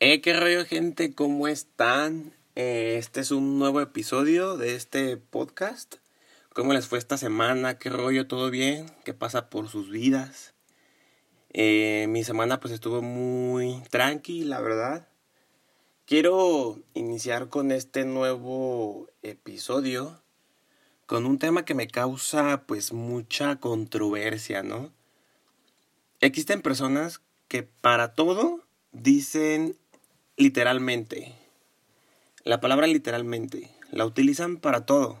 Eh, qué rollo gente, ¿cómo están? Eh, este es un nuevo episodio de este podcast. ¿Cómo les fue esta semana? ¿Qué rollo? ¿Todo bien? ¿Qué pasa por sus vidas? Eh, mi semana pues estuvo muy tranqui, la verdad. Quiero iniciar con este nuevo episodio con un tema que me causa pues mucha controversia, ¿no? Existen personas que para todo dicen literalmente. La palabra literalmente la utilizan para todo.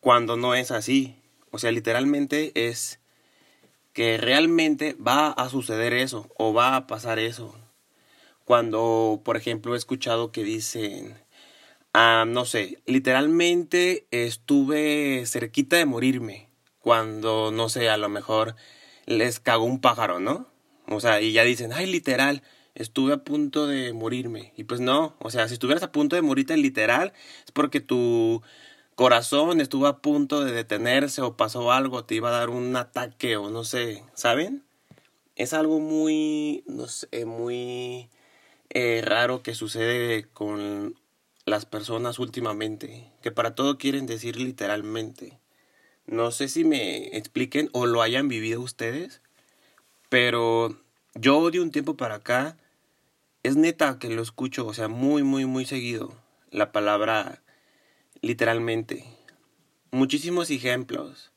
Cuando no es así. O sea, literalmente es que realmente va a suceder eso o va a pasar eso. Cuando, por ejemplo, he escuchado que dicen, ah, no sé, literalmente estuve cerquita de morirme. Cuando, no sé, a lo mejor les cagó un pájaro, ¿no? O sea, y ya dicen, ay, literal, estuve a punto de morirme. Y pues no, o sea, si estuvieras a punto de morirte literal, es porque tu corazón estuvo a punto de detenerse o pasó algo, te iba a dar un ataque o no sé, ¿saben? Es algo muy, no sé, muy eh, raro que sucede con las personas últimamente, que para todo quieren decir literalmente. No sé si me expliquen o lo hayan vivido ustedes, pero yo de un tiempo para acá es neta que lo escucho, o sea, muy, muy, muy seguido. La palabra literalmente. Muchísimos ejemplos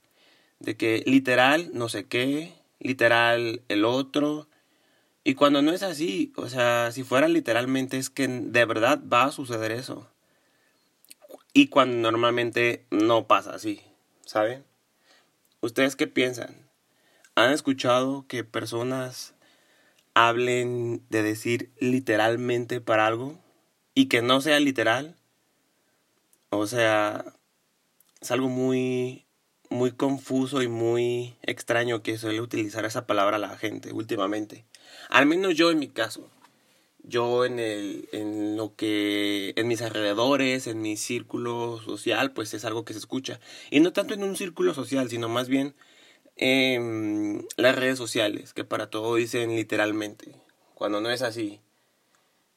de que literal no sé qué, literal el otro. Y cuando no es así, o sea, si fuera literalmente es que de verdad va a suceder eso. Y cuando normalmente no pasa así, ¿saben? ¿Ustedes qué piensan? ¿Han escuchado que personas hablen de decir literalmente para algo y que no sea literal. O sea, es algo muy muy confuso y muy extraño que suele utilizar esa palabra la gente últimamente. Al menos yo en mi caso. Yo en el en lo que en mis alrededores, en mi círculo social, pues es algo que se escucha. Y no tanto en un círculo social, sino más bien en las redes sociales, que para todo dicen literalmente, cuando no es así.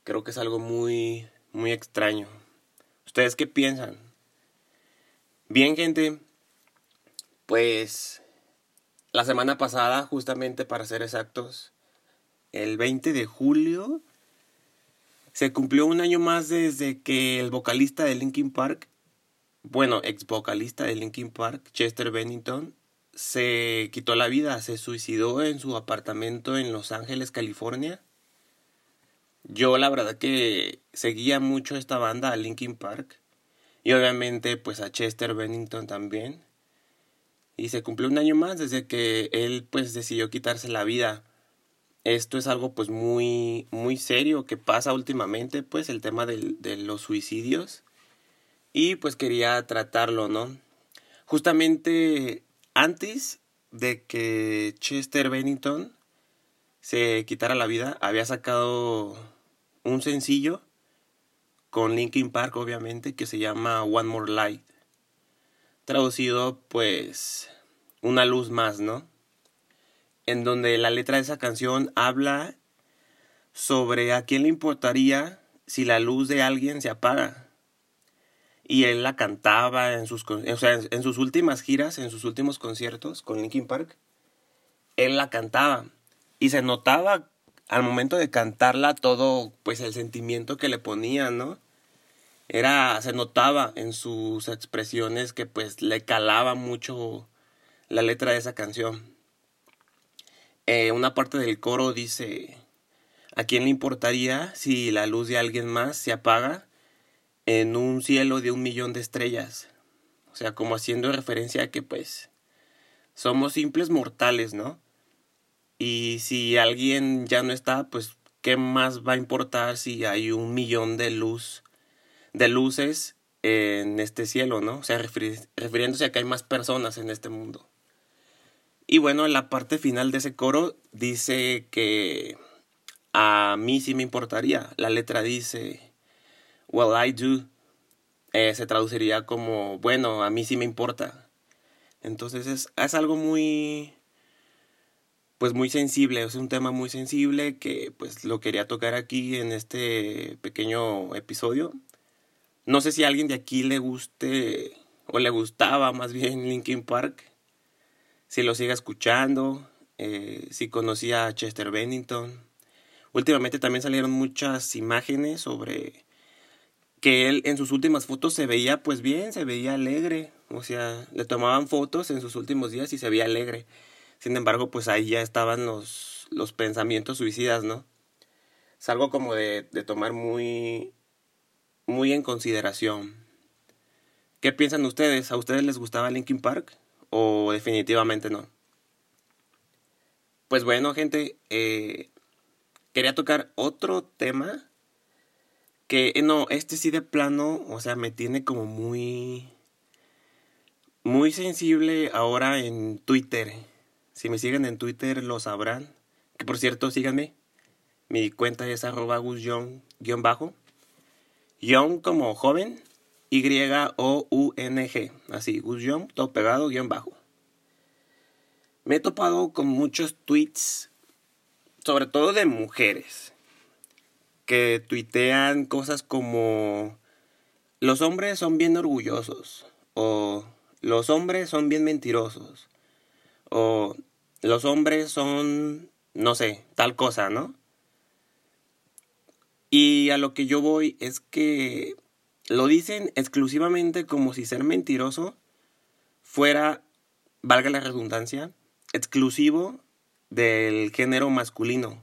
Creo que es algo muy, muy extraño. ¿Ustedes qué piensan? Bien, gente, pues la semana pasada, justamente para ser exactos, el 20 de julio, se cumplió un año más desde que el vocalista de Linkin Park, bueno, ex vocalista de Linkin Park, Chester Bennington, se quitó la vida, se suicidó en su apartamento en Los Ángeles, California. Yo la verdad que seguía mucho esta banda, a Linkin Park, y obviamente pues a Chester Bennington también. Y se cumplió un año más desde que él pues decidió quitarse la vida. Esto es algo pues muy muy serio que pasa últimamente, pues el tema de, de los suicidios. Y pues quería tratarlo, ¿no? Justamente antes de que Chester Bennington se quitara la vida, había sacado un sencillo con Linkin Park, obviamente, que se llama One More Light. Traducido, pues, una luz más, ¿no? En donde la letra de esa canción habla sobre a quién le importaría si la luz de alguien se apaga y él la cantaba en sus, o sea, en sus últimas giras, en sus últimos conciertos con Linkin Park, él la cantaba y se notaba al momento de cantarla todo pues el sentimiento que le ponía, ¿no? Era se notaba en sus expresiones que pues le calaba mucho la letra de esa canción. Eh, una parte del coro dice, ¿a quién le importaría si la luz de alguien más se apaga? En un cielo de un millón de estrellas. O sea, como haciendo referencia a que pues somos simples mortales, ¿no? Y si alguien ya no está, pues ¿qué más va a importar si hay un millón de luz de luces en este cielo, ¿no? O sea, refiriéndose a que hay más personas en este mundo. Y bueno, en la parte final de ese coro dice que a mí sí me importaría. La letra dice Well, I do. Eh, se traduciría como, bueno, a mí sí me importa. Entonces es, es algo muy, pues muy sensible, es un tema muy sensible que pues lo quería tocar aquí en este pequeño episodio. No sé si a alguien de aquí le guste o le gustaba más bien Linkin Park, si lo sigue escuchando, eh, si conocía a Chester Bennington. Últimamente también salieron muchas imágenes sobre que él en sus últimas fotos se veía pues bien, se veía alegre, o sea, le tomaban fotos en sus últimos días y se veía alegre. Sin embargo, pues ahí ya estaban los, los pensamientos suicidas, ¿no? Es algo como de, de tomar muy, muy en consideración. ¿Qué piensan ustedes? ¿A ustedes les gustaba Linkin Park? ¿O definitivamente no? Pues bueno, gente, eh, quería tocar otro tema que eh, no, este sí de plano, o sea, me tiene como muy muy sensible ahora en Twitter. Si me siguen en Twitter lo sabrán. Que por cierto, síganme. Mi cuenta es arroba bajo Young como joven. Y-O-U-N-G. Así, Gus todo pegado, guion bajo. Me he topado con muchos tweets, sobre todo de mujeres que tuitean cosas como los hombres son bien orgullosos o los hombres son bien mentirosos o los hombres son, no sé, tal cosa, ¿no? Y a lo que yo voy es que lo dicen exclusivamente como si ser mentiroso fuera, valga la redundancia, exclusivo del género masculino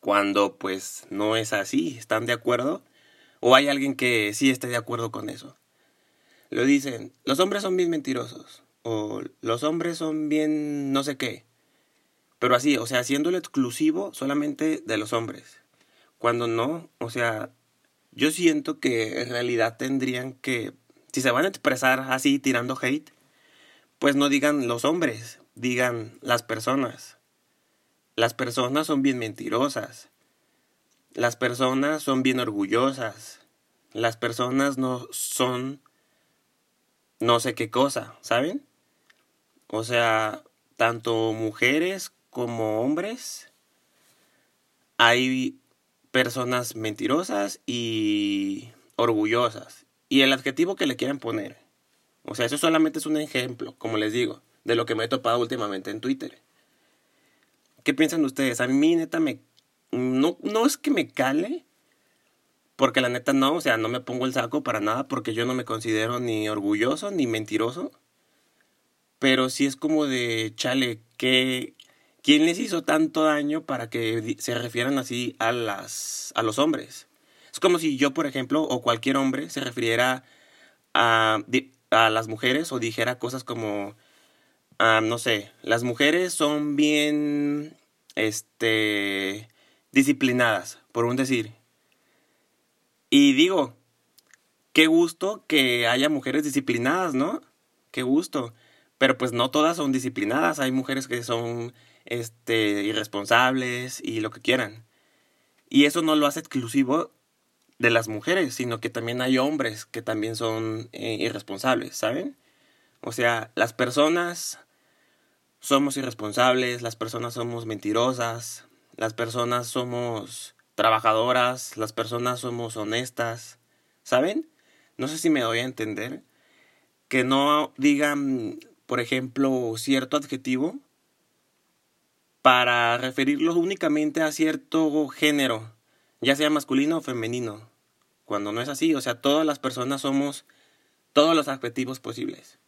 cuando pues no es así, ¿están de acuerdo? ¿O hay alguien que sí esté de acuerdo con eso? Lo dicen, los hombres son bien mentirosos, o los hombres son bien no sé qué, pero así, o sea, haciéndolo exclusivo solamente de los hombres, cuando no, o sea, yo siento que en realidad tendrían que, si se van a expresar así tirando hate, pues no digan los hombres, digan las personas. Las personas son bien mentirosas. Las personas son bien orgullosas. Las personas no son no sé qué cosa, ¿saben? O sea, tanto mujeres como hombres hay personas mentirosas y orgullosas. Y el adjetivo que le quieran poner. O sea, eso solamente es un ejemplo, como les digo, de lo que me he topado últimamente en Twitter. ¿Qué piensan ustedes? A mí neta me... No, no es que me cale, porque la neta no, o sea, no me pongo el saco para nada porque yo no me considero ni orgulloso ni mentiroso. Pero sí es como de, chale, que ¿quién les hizo tanto daño para que se refieran así a las a los hombres? Es como si yo, por ejemplo, o cualquier hombre se refiriera a, a las mujeres o dijera cosas como Ah, no sé, las mujeres son bien, este, disciplinadas, por un decir. Y digo, qué gusto que haya mujeres disciplinadas, ¿no? Qué gusto. Pero pues no todas son disciplinadas, hay mujeres que son, este, irresponsables y lo que quieran. Y eso no lo hace exclusivo de las mujeres, sino que también hay hombres que también son eh, irresponsables, ¿saben? O sea, las personas somos irresponsables, las personas somos mentirosas, las personas somos trabajadoras, las personas somos honestas, ¿saben? No sé si me doy a entender. Que no digan, por ejemplo, cierto adjetivo para referirlo únicamente a cierto género, ya sea masculino o femenino. Cuando no es así, o sea, todas las personas somos todos los adjetivos posibles.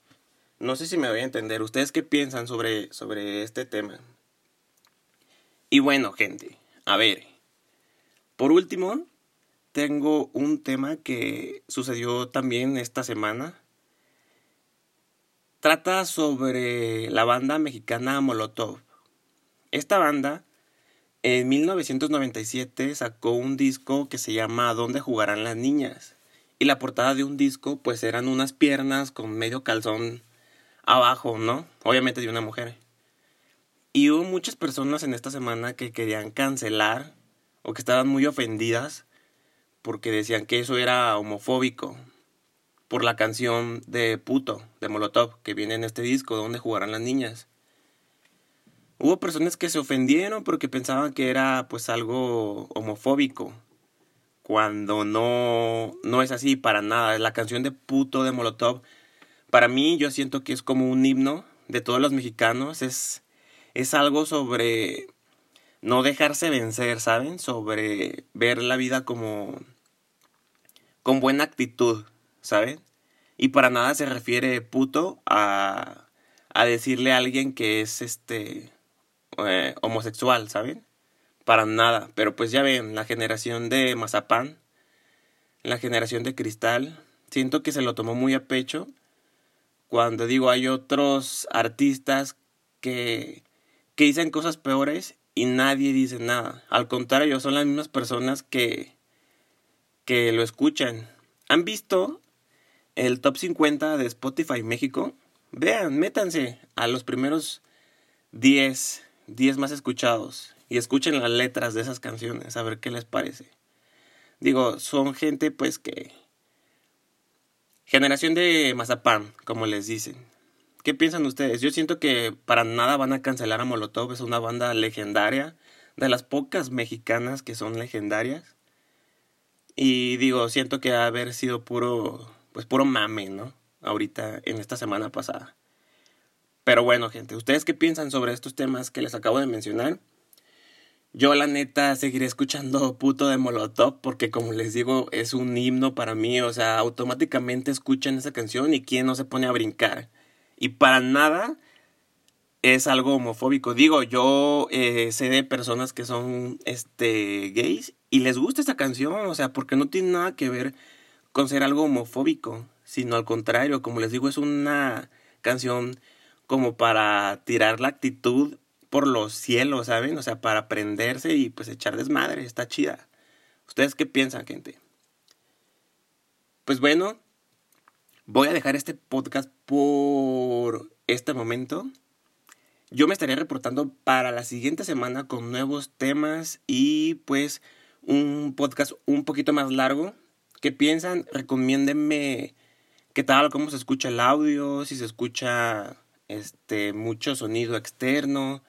No sé si me voy a entender. ¿Ustedes qué piensan sobre, sobre este tema? Y bueno, gente, a ver. Por último, tengo un tema que sucedió también esta semana. Trata sobre la banda mexicana Molotov. Esta banda en 1997 sacó un disco que se llama ¿Dónde jugarán las niñas? Y la portada de un disco pues eran unas piernas con medio calzón abajo, ¿no? Obviamente de una mujer. Y hubo muchas personas en esta semana que querían cancelar o que estaban muy ofendidas porque decían que eso era homofóbico por la canción de Puto de Molotov que viene en este disco donde jugarán las niñas. Hubo personas que se ofendieron porque pensaban que era pues algo homofóbico. Cuando no, no es así para nada. La canción de puto de Molotov, para mí yo siento que es como un himno de todos los mexicanos. Es, es algo sobre no dejarse vencer, ¿saben? Sobre ver la vida como con buena actitud, ¿saben? Y para nada se refiere puto a, a decirle a alguien que es este eh, homosexual, ¿saben? Para nada. Pero pues ya ven, la generación de Mazapán, la generación de Cristal, siento que se lo tomó muy a pecho. Cuando digo, hay otros artistas que, que dicen cosas peores y nadie dice nada. Al contrario, son las mismas personas que, que lo escuchan. ¿Han visto el top 50 de Spotify México? Vean, métanse a los primeros 10 10 más escuchados y escuchen las letras de esas canciones, a ver qué les parece. Digo, son gente pues que... Generación de Mazapán, como les dicen. ¿Qué piensan ustedes? Yo siento que para nada van a cancelar a Molotov, es una banda legendaria, de las pocas mexicanas que son legendarias. Y digo, siento que ha haber sido puro, pues puro mame, ¿no? Ahorita, en esta semana pasada. Pero bueno, gente, ¿ustedes qué piensan sobre estos temas que les acabo de mencionar? Yo la neta seguiré escuchando puto de Molotov porque como les digo es un himno para mí, o sea, automáticamente escuchan esa canción y quién no se pone a brincar. Y para nada es algo homofóbico. Digo, yo eh, sé de personas que son este gays y les gusta esta canción, o sea, porque no tiene nada que ver con ser algo homofóbico, sino al contrario, como les digo, es una canción como para tirar la actitud por los cielos, ¿saben? O sea, para prenderse y pues echar desmadre, está chida. ¿Ustedes qué piensan, gente? Pues bueno, voy a dejar este podcast por este momento. Yo me estaré reportando para la siguiente semana con nuevos temas y pues un podcast un poquito más largo. ¿Qué piensan? Recomiéndenme qué tal, cómo se escucha el audio, si se escucha este, mucho sonido externo.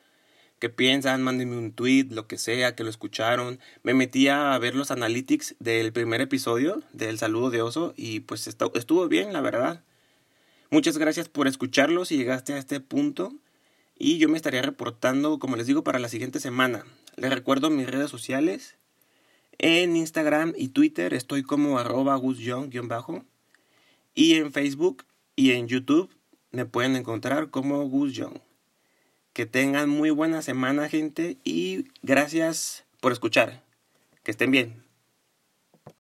¿Qué piensan? Mándenme un tweet, lo que sea, que lo escucharon. Me metí a ver los analytics del primer episodio del saludo de oso y pues estuvo bien, la verdad. Muchas gracias por escucharlos si llegaste a este punto. Y yo me estaría reportando, como les digo, para la siguiente semana. Les recuerdo mis redes sociales. En Instagram y Twitter estoy como arroba bajo Y en Facebook y en YouTube me pueden encontrar como Gus Young. Que tengan muy buena semana, gente, y gracias por escuchar. Que estén bien.